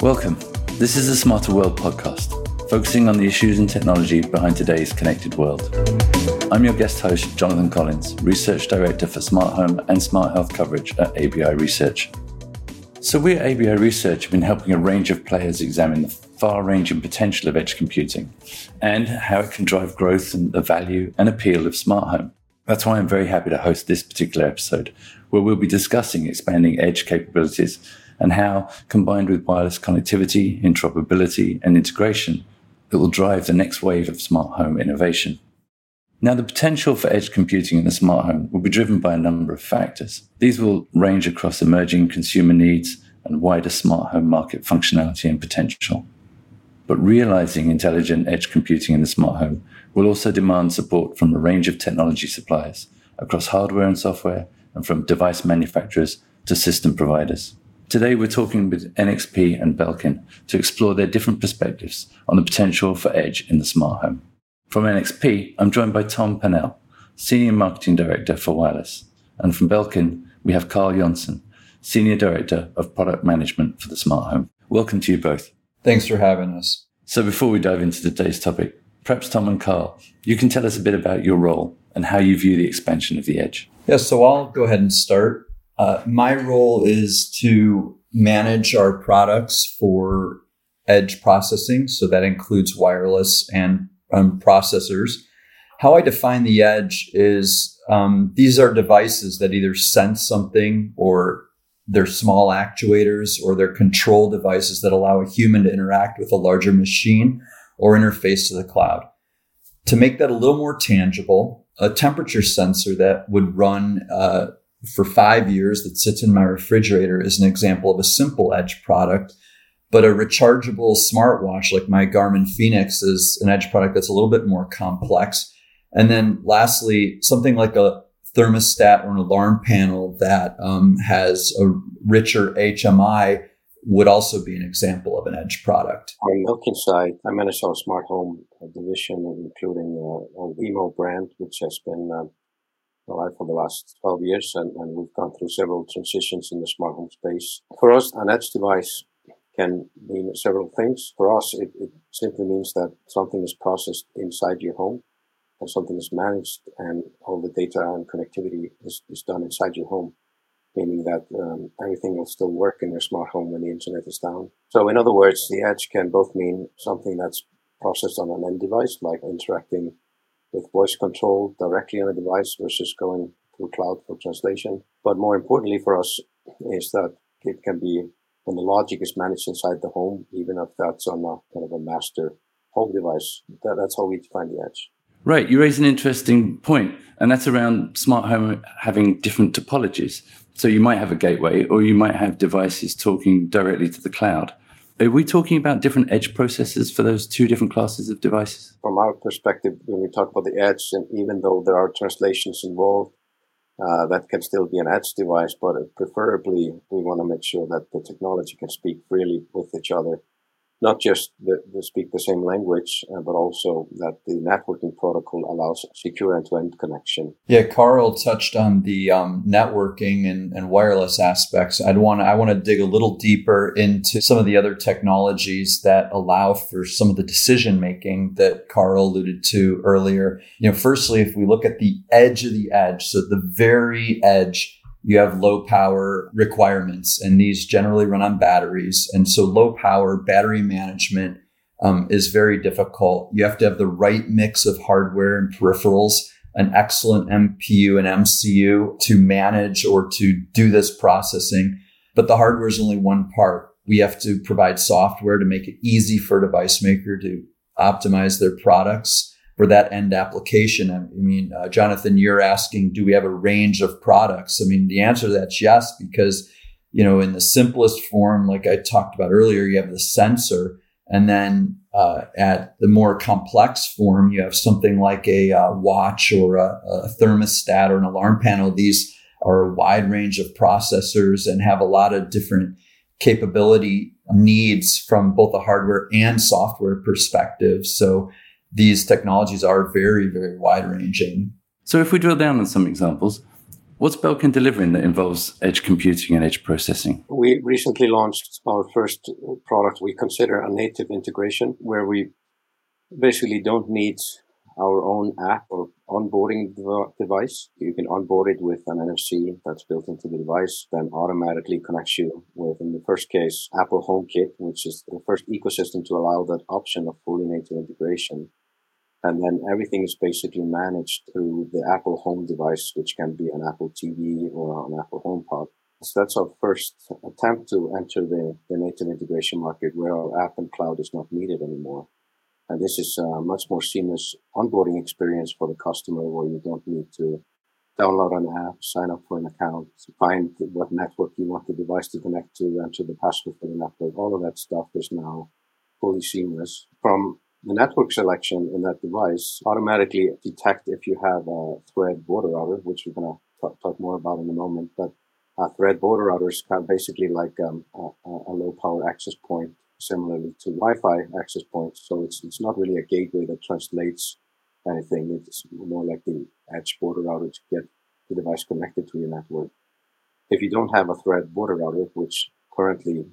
Welcome. This is the Smarter World podcast, focusing on the issues and technology behind today's connected world. I'm your guest host, Jonathan Collins, Research Director for Smart Home and Smart Health Coverage at ABI Research. So, we at ABI Research have been helping a range of players examine the far ranging potential of edge computing and how it can drive growth and the value and appeal of smart home. That's why I'm very happy to host this particular episode, where we'll be discussing expanding edge capabilities and how, combined with wireless connectivity, interoperability, and integration, it will drive the next wave of smart home innovation. Now, the potential for edge computing in the smart home will be driven by a number of factors. These will range across emerging consumer needs and wider smart home market functionality and potential. But realizing intelligent edge computing in the smart home will also demand support from a range of technology suppliers across hardware and software and from device manufacturers to system providers. Today, we're talking with NXP and Belkin to explore their different perspectives on the potential for edge in the smart home. From NXP, I'm joined by Tom Pannell, Senior Marketing Director for Wireless. And from Belkin, we have Karl Jonsson, Senior Director of Product Management for the Smart Home. Welcome to you both. Thanks for having us. So, before we dive into today's topic, perhaps Tom and Karl, you can tell us a bit about your role and how you view the expansion of the edge. Yeah, so I'll go ahead and start. Uh, my role is to manage our products for edge processing. So that includes wireless and um, processors. How I define the edge is um, these are devices that either sense something or they're small actuators or they're control devices that allow a human to interact with a larger machine or interface to the cloud. To make that a little more tangible, a temperature sensor that would run uh, for five years that sits in my refrigerator is an example of a simple edge product. But a rechargeable smartwatch like my Garmin Fenix is an edge product that's a little bit more complex. And then lastly, something like a thermostat or an alarm panel that um, has a richer HMI would also be an example of an edge product. On Belkin side, I manage our smart home division, including uh, our brand, which has been uh, alive for the last 12 years, and, and we've gone through several transitions in the smart home space. For us, an edge device can mean several things. For us, it, it simply means that something is processed inside your home and something is managed and all the data and connectivity is, is done inside your home, meaning that um, everything will still work in your smart home when the internet is down. So in other words, the edge can both mean something that's processed on an end device, like interacting with voice control directly on a device versus going through cloud for translation. But more importantly for us is that it can be when the logic is managed inside the home, even if that's on a kind of a master home device. That, that's how we define the edge. Right, you raise an interesting point, and that's around smart home having different topologies. So you might have a gateway, or you might have devices talking directly to the cloud. Are we talking about different edge processors for those two different classes of devices? From our perspective, when we talk about the edge, and even though there are translations involved, uh, that can still be an edge device, but preferably we want to make sure that the technology can speak freely with each other not just that they speak the same language, uh, but also that the networking protocol allows secure end-to-end connection. Yeah, Karl touched on the um, networking and, and wireless aspects. I'd want I want to dig a little deeper into some of the other technologies that allow for some of the decision making that Karl alluded to earlier. You know, firstly, if we look at the edge of the edge, so the very edge you have low power requirements, and these generally run on batteries. And so, low power battery management um, is very difficult. You have to have the right mix of hardware and peripherals, an excellent MPU and MCU to manage or to do this processing. But the hardware is only one part. We have to provide software to make it easy for a device maker to optimize their products for that end application. I mean, uh, Jonathan, you're asking, do we have a range of products? I mean, the answer to that's yes, because, you know, in the simplest form, like I talked about earlier, you have the sensor. And then uh, at the more complex form, you have something like a uh, watch or a, a thermostat or an alarm panel. These are a wide range of processors and have a lot of different capability needs from both a hardware and software perspective. So these technologies are very, very wide ranging. So, if we drill down on some examples, What's Belkin delivering that involves edge computing and edge processing? We recently launched our first product we consider a native integration, where we basically don't need our own app or onboarding device. You can onboard it with an NFC that's built into the device, then automatically connects you with, in the first case, Apple HomeKit, which is the first ecosystem to allow that option of fully native integration. And then everything is basically managed through the Apple Home device, which can be an Apple TV or an Apple HomePod. So that's our first attempt to enter the, the native integration market where our app and cloud is not needed anymore. And this is a much more seamless onboarding experience for the customer where you don't need to download an app, sign up for an account, find what network you want the device to connect to, enter the password for the network. All of that stuff is now fully seamless. From the network selection in that device automatically detect if you have a thread border router, which we're going to talk, more about in a moment. But a thread border router is kind of basically like um, a, a, low power access point similarly to Wi-Fi access points. So it's it's not really a gateway that translates anything. It's more like the edge border router to get the device connected to your network. If you don't have a thread border router, which currently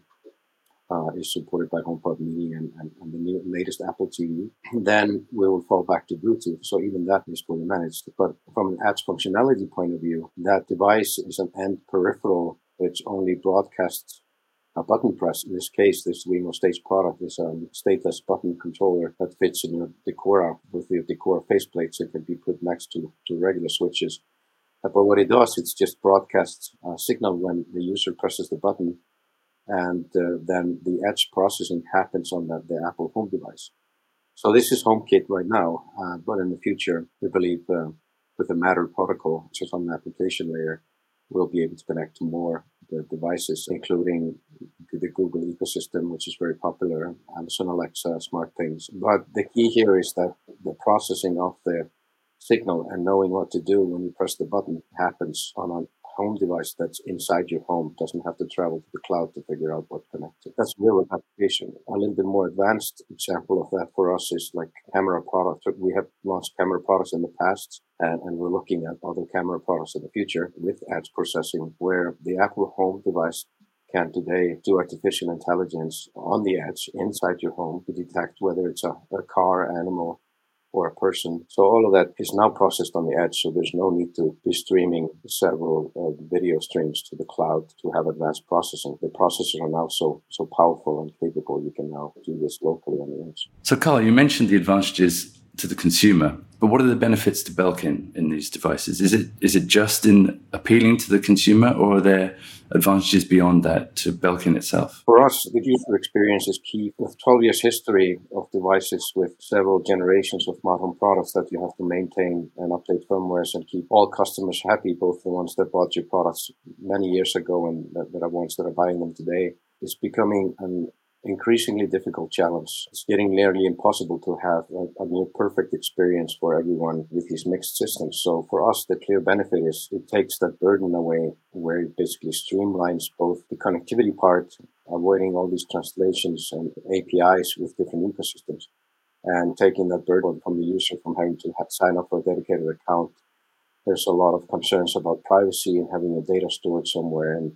uh, is supported by HomePod Mini and, and, and the new, latest Apple TV, then we will fall back to Bluetooth. So even that is fully managed. But from an edge functionality point of view, that device is an end peripheral which only broadcasts a uh, button press. In this case, this Wemo Stage product is a stateless button controller that fits in your Decora with your Decora faceplates. It can be put next to, to regular switches. Uh, but what it does, it just broadcasts a signal when the user presses the button and uh, then the edge processing happens on the, the, Apple home device. So this is HomeKit right now, uh, but in the future, we believe uh, with the Matter protocol, which is on the application layer, we'll be able to connect to more devices, including the Google ecosystem, which is very popular, and Amazon Alexa, SmartThings. But the key here is that the processing of the signal and knowing what to do when you press the button happens on a home device that's inside your home doesn't have to travel to the cloud to figure out what connected. That's real application. A little bit more advanced example of that for us is like camera products. We have launched camera products in the past and, and we're looking at other camera products in the future with edge processing where the Apple home device can today do artificial intelligence on the edge inside your home to detect whether it's a, a car, animal, or a person. So all of that is now processed on the edge. So there's no need to be streaming several uh, video streams to the cloud to have advanced processing. The processors are now so so powerful and capable. You can now do this locally on the edge. So Karl, you mentioned the advantages to the consumer. But what are the benefits to Belkin in these devices? Is it is it just in appealing to the consumer, or are there advantages beyond that to Belkin itself? For us, the user experience is key. With 12 years history of devices with several generations of home products that you have to maintain and update firmwares and keep all customers happy, both the ones that bought your products many years ago and that are ones that are buying them today, is becoming an increasingly difficult challenge. It's getting nearly impossible to have a, a, near perfect experience for everyone with these mixed systems. So for us, the clear benefit is it takes that burden away where it basically streamlines both the connectivity part, avoiding all these translations and APIs with different ecosystems and taking that burden from the user from having to sign up for a dedicated account. There's a lot of concerns about privacy and having a data stored somewhere. And,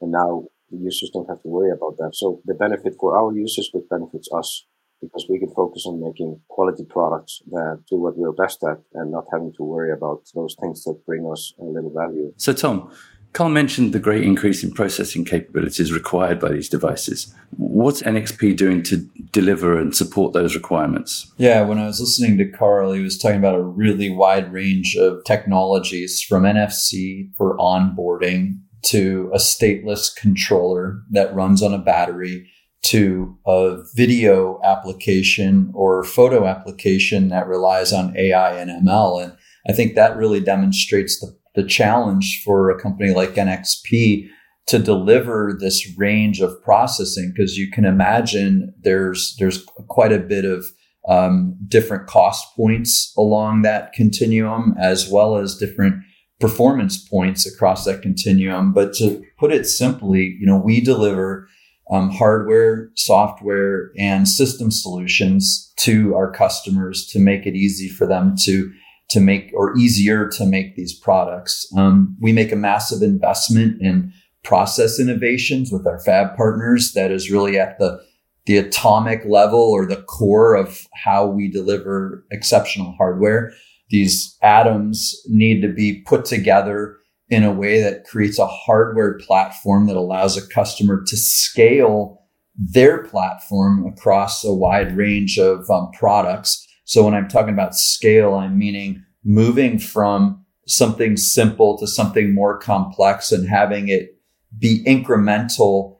and now the users don't have to worry about that. So the benefit for our users, which benefits us because we can focus on making quality products that do what we're best at and not having to worry about those things that bring us a little value. So, Tom, Karl mentioned the great increase in processing capabilities required by these devices. What's NXP doing to deliver and support those requirements? Yeah, when I was listening to Karl, he was talking about a really wide range of technologies from NFC for onboarding to a stateless controller that runs on a battery to a video application or photo application that relies on AI and ML. And I think that really demonstrates the, the challenge for a company like NXP to deliver this range of processing because you can imagine there's there's quite a bit of um, different cost points along that continuum as well as different performance points across that continuum. But to put it simply, you know, we deliver um, hardware, software, and system solutions to our customers to make it easy for them to to make or easier to make these products. Um, we make a massive investment in process innovations with our fab partners that is really at the the atomic level or the core of how we deliver exceptional hardware. These atoms need to be put together in a way that creates a hardware platform that allows a customer to scale their platform across a wide range of um, products. So when I'm talking about scale, I'm meaning moving from something simple to something more complex and having it be incremental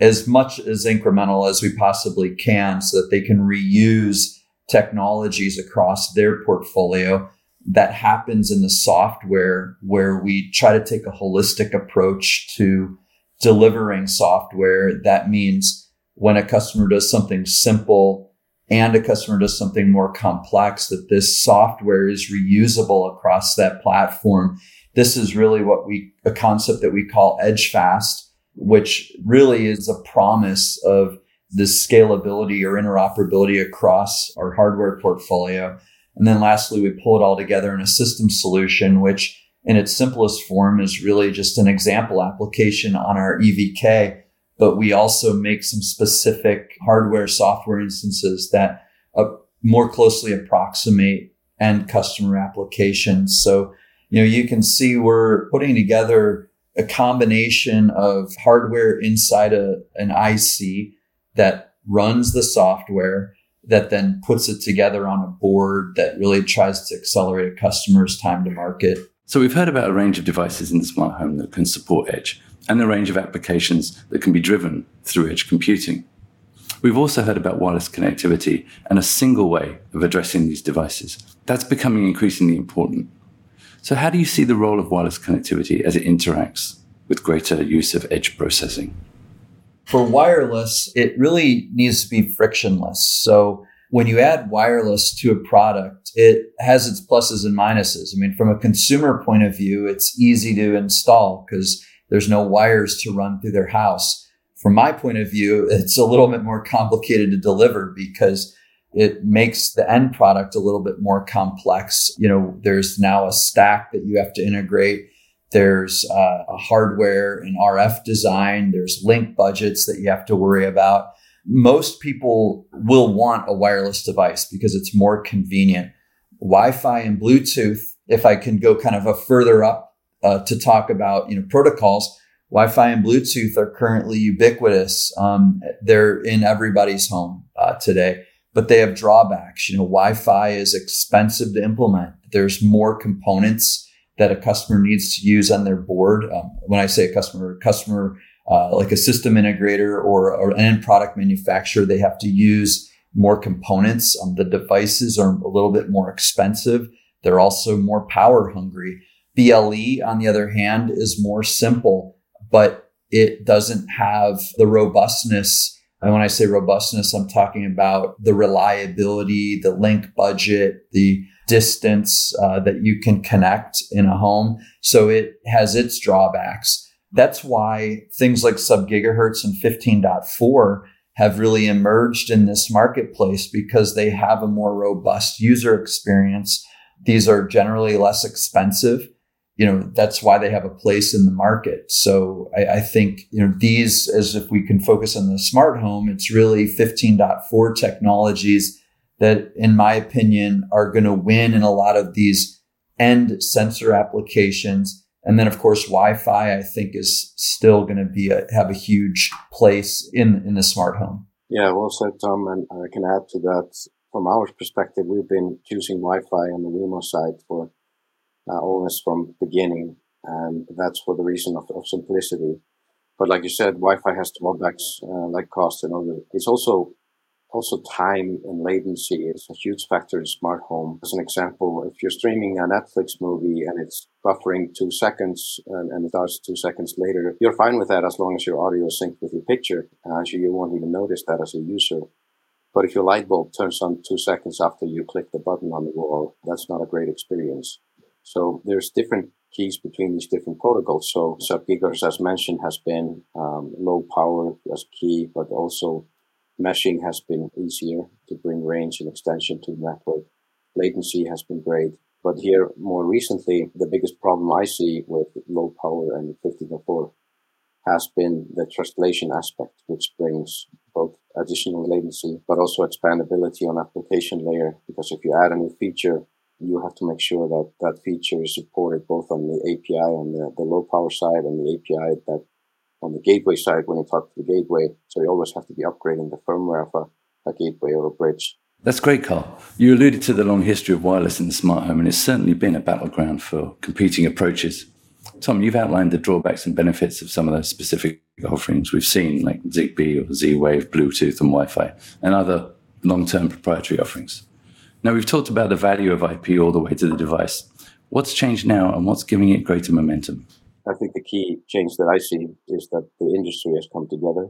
as much as incremental as we possibly can so that they can reuse technologies across their portfolio that happens in the software where we try to take a holistic approach to delivering software. That means when a customer does something simple and a customer does something more complex that this software is reusable across that platform. This is really what we a concept that we call EdgeFast which really is a promise of the scalability or interoperability across our hardware portfolio and then lastly we pull it all together in a system solution which in its simplest form is really just an example application on our evk but we also make some specific hardware software instances that uh, more closely approximate end customer applications. So, you know, you can see we're putting together a combination of hardware inside a, an IC that runs the software that then puts it together on a board that really tries to accelerate a customer's time to market. So we've heard about a range of devices in the smart home that can support edge and a range of applications that can be driven through edge computing. We've also heard about wireless connectivity and a single way of addressing these devices. That's becoming increasingly important. So, how do you see the role of wireless connectivity as it interacts with greater use of edge processing? For wireless, it really needs to be frictionless. So, when you add wireless to a product, it has its pluses and minuses. I mean, from a consumer point of view, it's easy to install because there's no wires to run through their house. From my point of view, it's a little bit more complicated to deliver because it makes the end product a little bit more complex. You know, there's now a stack that you have to integrate. There's uh, a hardware and RF design. There's link budgets that you have to worry about. Most people will want a wireless device because it's more convenient. Wi Fi and Bluetooth, if I can go kind of a further up uh, to talk about you know protocols. Wi-Fi and Bluetooth are currently ubiquitous. Um, they're in everybody's home uh, today, but they have drawbacks. You know, Wi-Fi is expensive to implement. There's more components that a customer needs to use on their board. Um, when I say a customer, customer uh, like a system integrator or, or, an end product manufacturer, they have to use more components. Um, the devices are a little bit more expensive. They're also more power hungry. BLE, on the other hand, is more simple, but it doesn't have the robustness. And when I say robustness, I'm talking about the reliability, the link budget, the distance uh, that you can connect in a home. So it has its drawbacks. That's why things like sub gigahertz and 15.4 have really emerged in this marketplace because they have a more robust user experience. These are generally less expensive you know that's why they have a place in the market so I, I, think you know these as if we can focus on the smart home it's really 15.4 technologies that in my opinion are going to win in a lot of these end sensor applications and then of course wi-fi i think is still going to be a, have a huge place in in the smart home yeah well said tom and i can add to that from our perspective we've been using wi-fi on the wemo side for uh, almost from beginning, and that's for the reason of, of simplicity. But like you said, Wi-Fi has drawbacks uh, like cost and other. It's also also time and latency is a huge factor in smart home. As an example, if you're streaming a Netflix movie and it's buffering two seconds and, and it starts two seconds later, you're fine with that as long as your audio is synced with your picture. So you won't even notice that as a user. But if your light bulb turns on two seconds after you click the button on the wall, that's not a great experience. So there's different keys between these different protocols. So sub-gigahertz, as mentioned, has been um, low power as key, but also meshing has been easier to bring range and extension to the network. Latency has been great. But here, more recently, the biggest problem I see with low power and 1504 has been the translation aspect, which brings both additional latency, but also expandability on application layer. Because if you add a new feature, you have to make sure that that feature is supported both on the API on the, the low power side and the API that on the gateway side when you talk to the gateway. So you always have to be upgrading the firmware of a, a gateway or a bridge. That's great, Karl. You alluded to the long history of wireless in the smart home, and it's certainly been a battleground for competing approaches. Tom, you've outlined the drawbacks and benefits of some of those specific offerings we've seen, like Zigbee or Z Wave, Bluetooth, and Wi Fi, and other long term proprietary offerings. Now, we've talked about the value of IP all the way to the device. What's changed now, and what's giving it greater momentum? I think the key change that I see is that the industry has come together.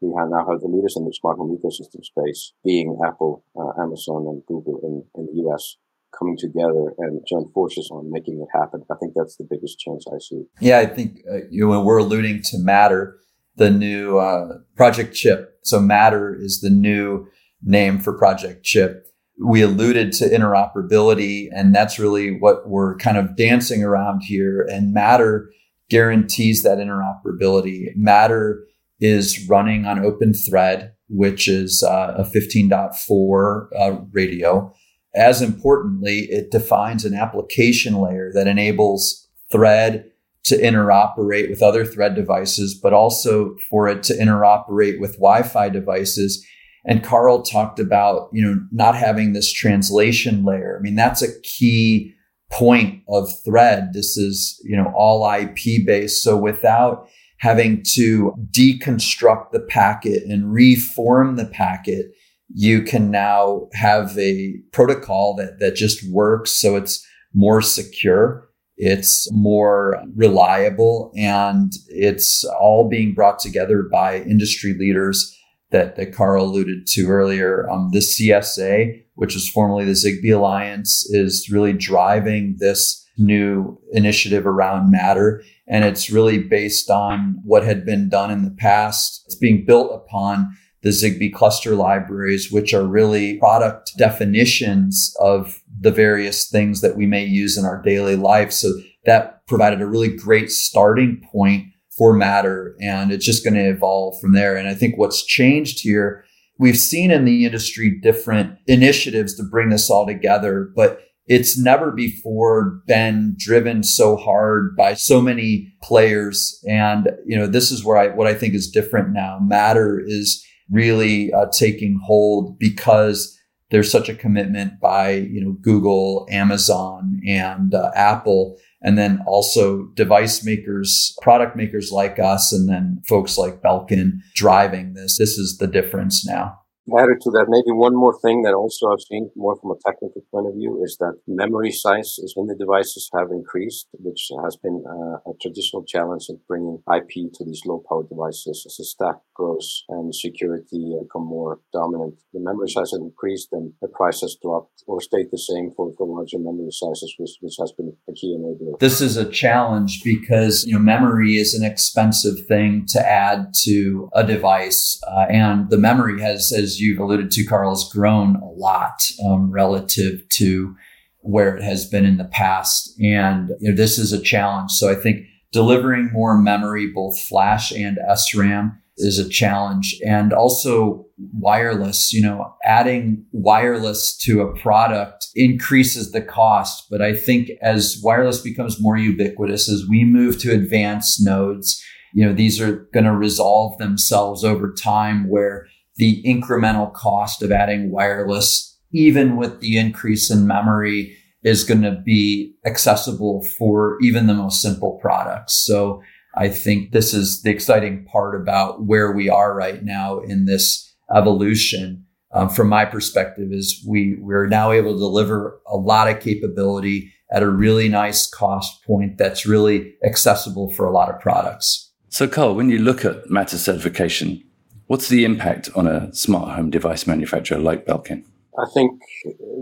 We now have the leaders in the smart home ecosystem space, being Apple, uh, Amazon, and Google in, in the US, coming together and join forces on making it happen. I think that's the biggest change I see. Yeah, I think uh, you know, we're alluding to Matter, the new uh, Project Chip. So Matter is the new name for Project Chip. We alluded to interoperability, and that's really what we're kind of dancing around here. And Matter guarantees that interoperability. Matter is running on Open Thread, which is uh, a 15.4 uh, radio. As importantly, it defines an application layer that enables Thread to interoperate with other Thread devices, but also for it to interoperate with Wi-Fi devices. And Karl talked about, you know, not having this translation layer. I mean, that's a key point of Thread. This is, you know, all IP based. So without having to deconstruct the packet and reform the packet, you can now have a protocol that, that just works. So it's more secure. It's more reliable and it's all being brought together by industry leaders that, that Karl alluded to earlier. Um, the CSA, which was formerly the Zigbee Alliance, is really driving this new initiative around Matter. And it's really based on what had been done in the past. It's being built upon the Zigbee cluster libraries, which are really product definitions of the various things that we may use in our daily life. So that provided a really great starting point for Matter, and it's just going to evolve from there. And I think what's changed here, we've seen in the industry different initiatives to bring this all together, but it's never before been driven so hard by so many players. And, you know, this is where I, what I think is different now. Matter is really uh, taking hold because there's such a commitment by, you know, Google, Amazon, and uh, Apple and then also device makers, product makers like us, and then folks like Belkin driving this. This is the difference now. Added to that, maybe one more thing that also I've seen more from a technical point of view is that memory sizes in the devices have increased, which has been uh, a traditional challenge in bringing IP to these low power devices as the stack grows and security become more dominant. The memory size has increased and the price has dropped or stayed the same for, for larger memory sizes, which, which has been a key enabler. This is a challenge because, you know, memory is an expensive thing to add to a device. Uh, and the memory has, has, you've alluded to, Karl, has grown a lot um, relative to where it has been in the past. And you know, this is a challenge. So I think delivering more memory, both flash and SRAM, is a challenge. And also wireless, you know, adding wireless to a product increases the cost. But I think as wireless becomes more ubiquitous, as we move to advanced nodes, you know, these are going to resolve themselves over time where the incremental cost of adding wireless, even with the increase in memory, is going to be accessible for even the most simple products. So I think this is the exciting part about where we are right now in this evolution. Um, from my perspective, is we we're now able to deliver a lot of capability at a really nice cost point that's really accessible for a lot of products. So, Karl, when you look at Matter certification, What's the impact on a smart home device manufacturer like Belkin? I think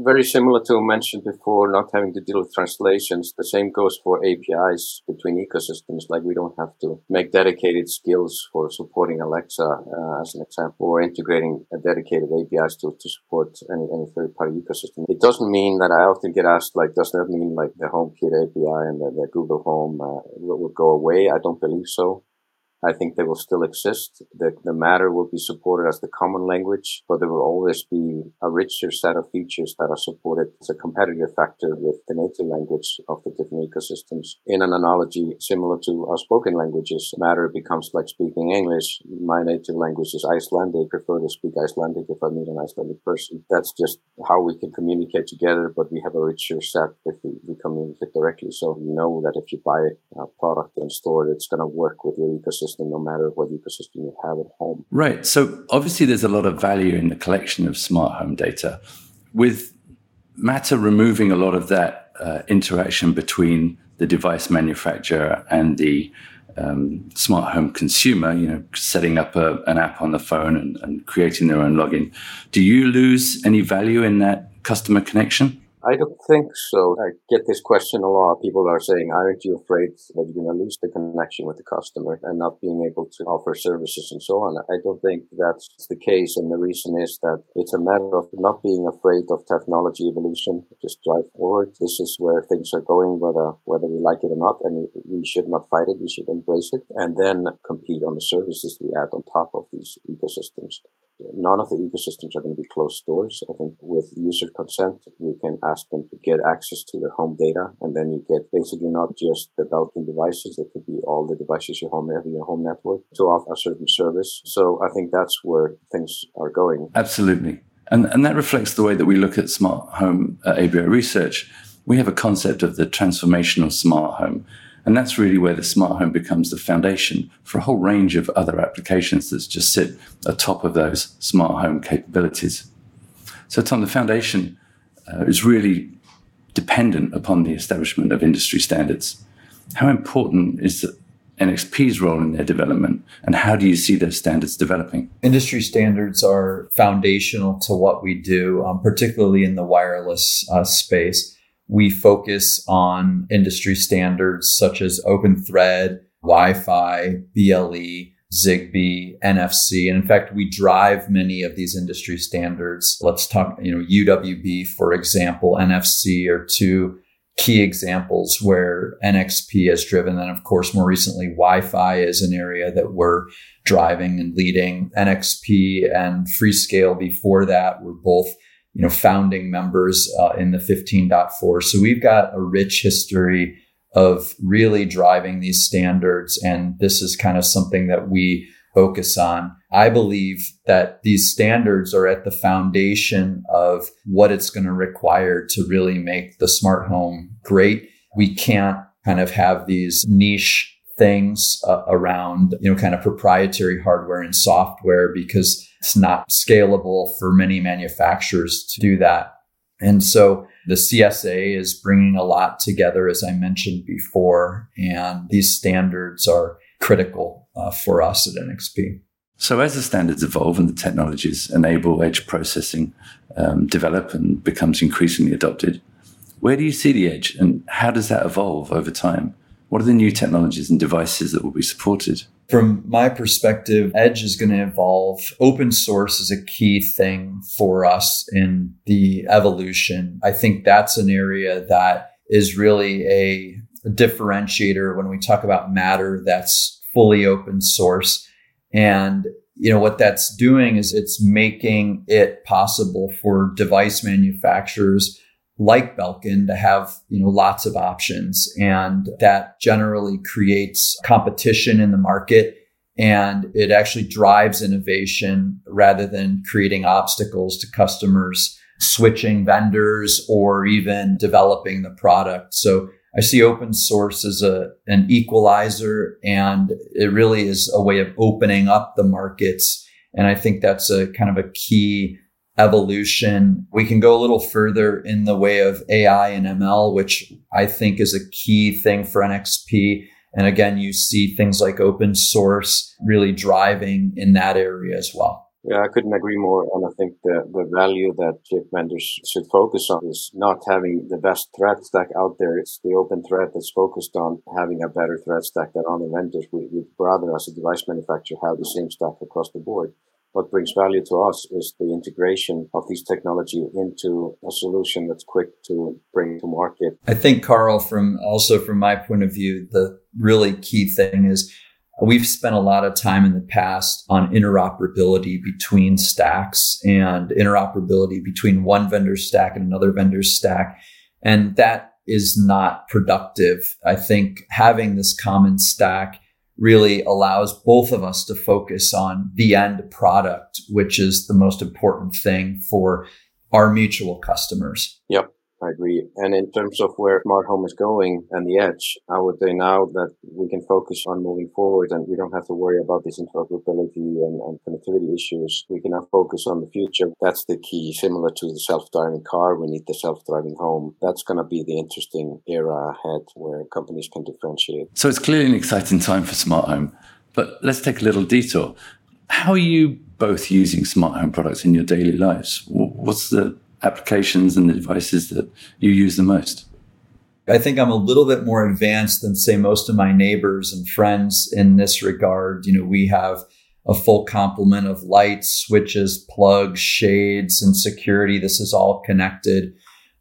very similar to mentioned before, not having to deal with translations. The same goes for APIs between ecosystems. Like we don't have to make dedicated skills for supporting Alexa, uh, as an example, or integrating a dedicated APIs to, to support any, any third party ecosystem. It doesn't mean that I often get asked, like, does that mean like the HomeKit API and the, the Google Home uh, will, will go away? I don't believe so. I think they will still exist. The, the matter will be supported as the common language, but there will always be a richer set of features that are supported as a competitive factor with the native language of the different ecosystems. In an analogy similar to our spoken languages, matter becomes like speaking English. My native language is Icelandic. I prefer to speak Icelandic if I meet an Icelandic person. That's just how we can communicate together, but we have a richer set if we, we communicate directly. So you know that if you buy a product and store it, it's going to work with your ecosystem ecosystem, no matter what ecosystem you have at home. Right. So obviously, there's a lot of value in the collection of smart home data. With Matter removing a lot of that uh, interaction between the device manufacturer and the um, smart home consumer, you know, setting up a, an app on the phone and, and creating their own login, do you lose any value in that customer connection? I don't think so. I get this question a lot. People are saying, aren't you afraid that you're going to lose the connection with the customer and not being able to offer services and so on? I don't think that's the case. And the reason is that it's a matter of not being afraid of technology evolution. Just drive forward. This is where things are going, whether, whether we like it or not. And we should not fight it. We should embrace it and then compete on the services we add on top of these ecosystems none of the ecosystems are going to be closed doors. I think with user consent, you can ask them to get access to their home data, and then you get basically not just the Belkin devices; it could be all the devices you home have your home network to offer a certain service. So I think that's where things are going. Absolutely, and and that reflects the way that we look at smart home uh, at ABI Research. We have a concept of the transformational smart home and that's really where the smart home becomes the foundation for a whole range of other applications that just sit atop of those smart home capabilities. So, Tom, the foundation uh, is really dependent upon the establishment of industry standards. How important is NXP's role in their development, and how do you see those standards developing? Industry standards are foundational to what we do, um, particularly in the wireless uh, space we focus on industry standards such as open thread, Wi-Fi, BLE, Zigbee, NFC. And in fact, we drive many of these industry standards. Let's talk, you know, UWB, for example, NFC are two key examples where NXP has driven. And of course, more recently, Wi-Fi is an area that we're driving and leading. NXP and Freescale before that were both you know, founding members uh, in the 15.4. So we've got a rich history of really driving these standards. And this is kind of something that we focus on. I believe that these standards are at the foundation of what it's going to require to really make the smart home great. We can't kind of have these niche things uh, around, you know, kind of proprietary hardware and software because it's not scalable for many manufacturers to do that. And so the CSA is bringing a lot together, as I mentioned before, and these standards are critical uh, for us at NXP. So, as the standards evolve and the technologies enable edge processing um, develop and becomes increasingly adopted, where do you see the edge and how does that evolve over time? What are the new technologies and devices that will be supported? From my perspective, Edge is going to evolve. Open source is a key thing for us in the evolution. I think that's an area that is really a, differentiator when we talk about Matter that's fully open source. And you know what that's doing is it's making it possible for device manufacturers like Belkin to have, you know, lots of options. And that generally creates competition in the market and it actually drives innovation rather than creating obstacles to customers switching vendors or even developing the product. So I see open source as a, an equalizer and it really is a way of opening up the markets. And I think that's a kind of a key evolution. We can go a little further in the way of AI and ML, which I think is a key thing for NXP. And again, you see things like open source really driving in that area as well. Yeah, I couldn't agree more. And I think the, the value that chip vendors should focus on is not having the best thread stack out there. It's the open thread that's focused on having a better thread stack than other vendors. We, would rather, as a device manufacturer, have the same stack across the board. What brings value to us is the integration of these technology into a solution that's quick to bring to market. I think, Karl, from also from my point of view, the really key thing is We've spent a lot of time in the past on interoperability between stacks and interoperability between one vendor stack and another vendor stack. And that is not productive. I think having this common stack really allows both of us to focus on the end product, which is the most important thing for our mutual customers. Yep. I agree. And in terms of where smart home is going and the edge, I would say now that we can focus on moving forward and we don't have to worry about this interoperability and, and connectivity issues. We can now focus on the future. That's the key. Similar to the self-driving car, we need the self-driving home. That's going to be the interesting era ahead where companies can differentiate. So it's clearly an exciting time for smart home. But let's take a little detour. How are you both using smart home products in your daily lives? What's the applications and the devices that you use the most? I think I'm a little bit more advanced than, say, most of my neighbors and friends in this regard. You know, we have a full complement of lights, switches, plugs, shades, and security. This is all connected.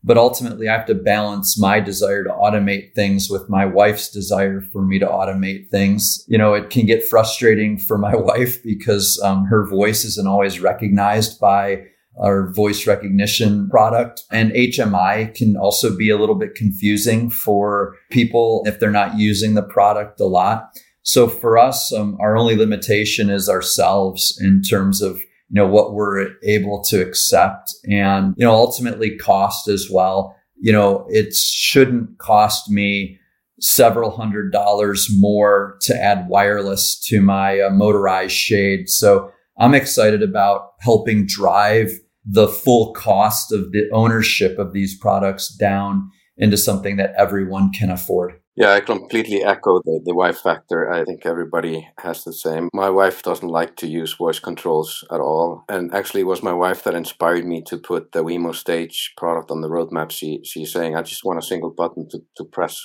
But ultimately, I have to balance my desire to automate things with my wife's desire for me to automate things. You know, it can get frustrating for my wife because um, her voice isn't always recognized by our voice recognition product. And HMI can also be a little bit confusing for people if they're not using the product a lot. So for us, um, our only limitation is ourselves in terms of you know what we're able to accept and you know ultimately cost as well you know it shouldn't cost me several hundred dollars more to add wireless to my uh, motorized shade so I'm excited about helping drive the full cost of the ownership of these products down into something that everyone can afford. Yeah, I completely echo the, the wife factor. I think everybody has the same. My wife doesn't like to use voice controls at all. And actually, it was my wife that inspired me to put the Wemo Stage product on the roadmap. She, she's saying, I just want a single button to, to press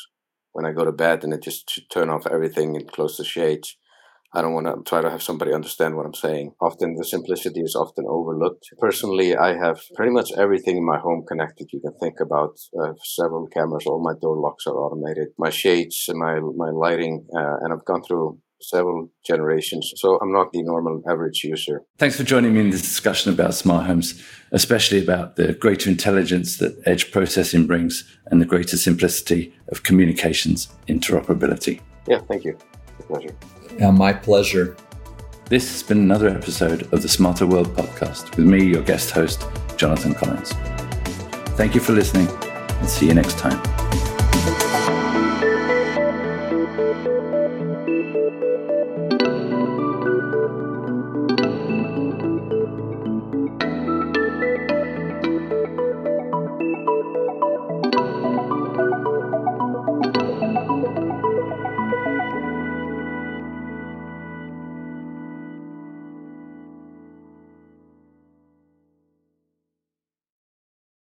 when I go to bed and it just should turn off everything and close the shades. I don't want to try to have somebody understand what I'm saying. Often the simplicity is often overlooked. Personally, I have pretty much everything in my home connected. You can think about uh, several cameras. All my door locks are automated. My shades, my my lighting, uh, and I've gone through several generations. So I'm not the normal average user. Thanks for joining me in this discussion about smart homes, especially about the greater intelligence that edge processing brings and the greater simplicity of communications interoperability. Yeah, thank you. Pleasure. Yeah, my pleasure. This has been another episode of the Smarter World podcast with me, your guest host, Jonathan Collins. Thank you for listening and see you next time.